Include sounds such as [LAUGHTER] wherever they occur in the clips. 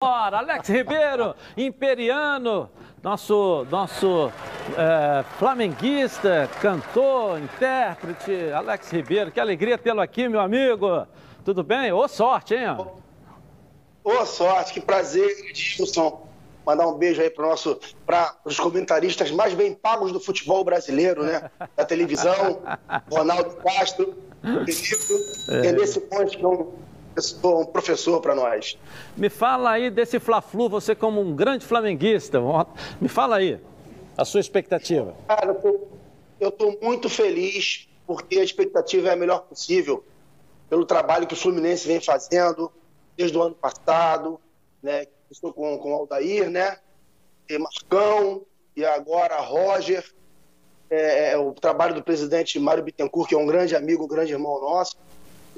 Bora, Alex Ribeiro, imperiano, nosso, nosso é, flamenguista, cantor, intérprete, Alex Ribeiro. Que alegria tê-lo aqui, meu amigo. Tudo bem? Ô, sorte, hein? Ô, sorte, que prazer, Edilson. Mandar um beijo aí para nosso, para os comentaristas mais bem pagos do futebol brasileiro, né? Da televisão, [LAUGHS] Ronaldo Castro, querido, é. nesse ponto que é um um professor para nós. Me fala aí desse Fla-Flu, você como um grande flamenguista, me fala aí a sua expectativa. Cara, eu estou muito feliz porque a expectativa é a melhor possível pelo trabalho que o Fluminense vem fazendo desde o ano passado, né? Estou com, com o Aldair, né? E Marcão e agora Roger. É, é, o trabalho do presidente Mário Bittencourt, que é um grande amigo, um grande irmão nosso.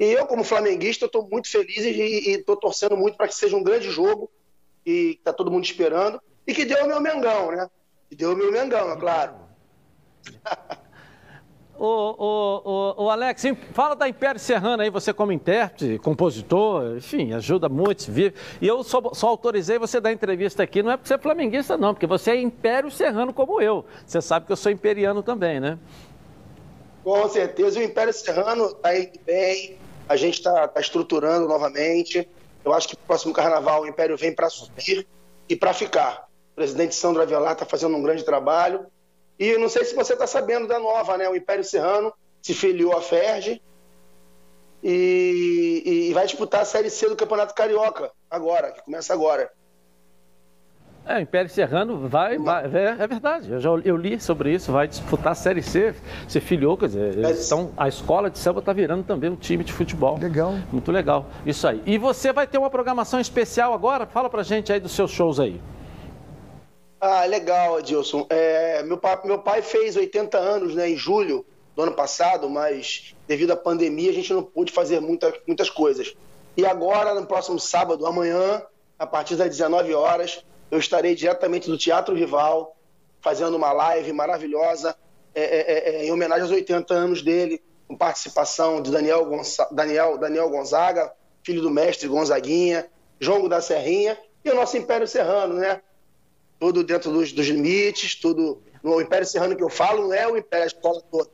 E eu, como flamenguista, estou muito feliz e estou torcendo muito para que seja um grande jogo, que está todo mundo esperando, e que dê o meu Mengão, né? Que dê o meu Mengão, é claro. O, o, o, o, Alex, fala da Império Serrano aí, você como intérprete, compositor, enfim, ajuda muito, vive. E eu só, só autorizei você dar entrevista aqui, não é porque você é flamenguista, não, porque você é Império Serrano como eu. Você sabe que eu sou imperiano também, né? Com certeza, o Império Serrano está indo bem, a gente está tá estruturando novamente. Eu acho que o próximo carnaval o Império vem para subir e para ficar. O presidente Sandro Avelar está fazendo um grande trabalho. E não sei se você está sabendo da nova, né? O Império Serrano se filiou à Ferge e, e vai disputar a Série C do Campeonato Carioca agora, que começa agora. É, o Império Serrano vai, vai é, é, verdade, eu, já, eu li sobre isso, vai disputar a Série C, se filiou, quer dizer, então a escola de samba está virando também um time de futebol. Legal. Muito legal, isso aí. E você vai ter uma programação especial agora? Fala pra gente aí dos seus shows aí. Ah, legal, Adilson. É, meu, pai, meu pai fez 80 anos né, em julho do ano passado, mas devido à pandemia a gente não pôde fazer muita, muitas coisas. E agora, no próximo sábado, amanhã, a partir das 19 horas, eu estarei diretamente do Teatro Rival, fazendo uma live maravilhosa é, é, é, é em homenagem aos 80 anos dele, com participação de Daniel, Daniel, Daniel Gonzaga, filho do mestre Gonzaguinha, Jongo da Serrinha e o nosso Império Serrano, né? Tudo dentro dos, dos limites, tudo. No Império Serrano que eu falo não é o Império, a escola toda.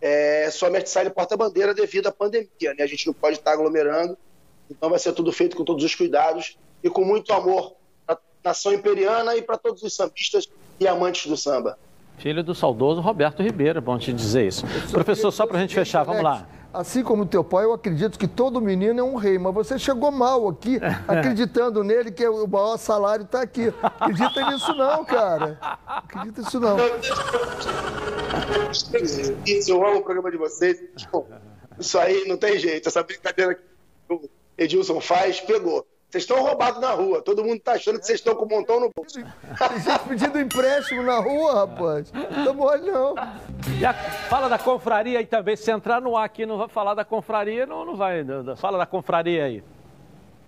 É só sai porta-bandeira devido à pandemia, né? A gente não pode estar aglomerando, então vai ser tudo feito com todos os cuidados e com muito amor nação imperiana e para todos os sambistas e amantes do samba. Filho do saudoso Roberto Ribeiro, é bom te dizer isso. Professor, só para a gente fechar, vamos lá. Assim como teu pai, eu acredito que todo menino é um rei, mas você chegou mal aqui, [LAUGHS] acreditando nele que o maior salário está aqui. Acredita nisso não, cara. Acredita nisso não. Eu amo o programa de vocês. Isso aí não tem jeito. Essa brincadeira que o Edilson faz, pegou. Vocês estão roubados na rua. Todo mundo tá achando que vocês estão com um montão no bolso. Tem gente pedindo empréstimo na rua, rapaz. Não mole, não. E a, fala da confraria aí também. Se entrar no ar aqui não vai falar da confraria, não, não vai. Fala da confraria aí.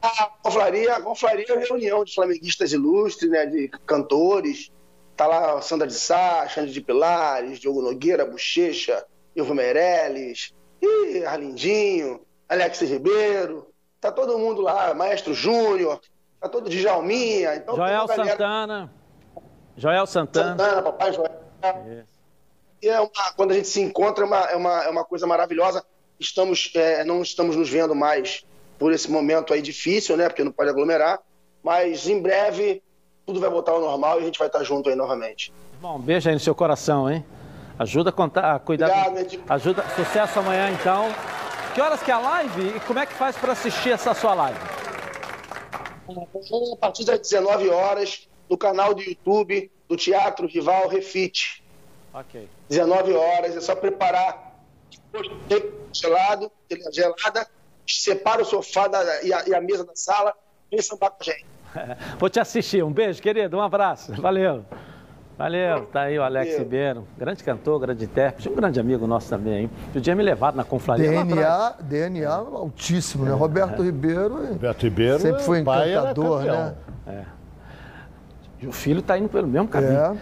A confraria, a confraria é uma reunião de flamenguistas ilustres, né? De cantores. Tá lá Sandra de Sá, Xande de Pilares, Diogo Nogueira, Bochecha, Ivo Meirelles, e Arlindinho, Alex Ribeiro. Tá todo mundo lá, Maestro Júnior, tá todo Djalminha. Então, Joel Santana. Joel Santana. Santana, papai Joel. E é uma, quando a gente se encontra é uma, é uma, é uma coisa maravilhosa. Estamos, é, não estamos nos vendo mais por esse momento aí difícil, né? Porque não pode aglomerar. Mas em breve tudo vai voltar ao normal e a gente vai estar junto aí novamente. Bom, um beijo aí no seu coração, hein? Ajuda a contar, a cuidar. Obrigado, do... Ajuda. Sucesso amanhã, então. Que horas que é a live e como é que faz para assistir essa sua live? A partir das 19 horas, no canal do YouTube do Teatro Rival Refit. Ok. 19 horas, é só preparar gelado, gelada, separa o sofá da, e, a, e, a, mesa da sala, vem sambar com a gente. [LAUGHS] Vou te assistir. Um beijo, querido. Um abraço. Valeu. Valeu, tá aí o Alex Valeu. Ribeiro, grande cantor, grande intérprete, um grande amigo nosso também, hein? Podia me levar na confraria. DNA, DNA altíssimo, né? É, Roberto é. Ribeiro. Roberto Ribeiro sempre foi encantador, né? É. E o filho tá indo pelo mesmo caminho. É.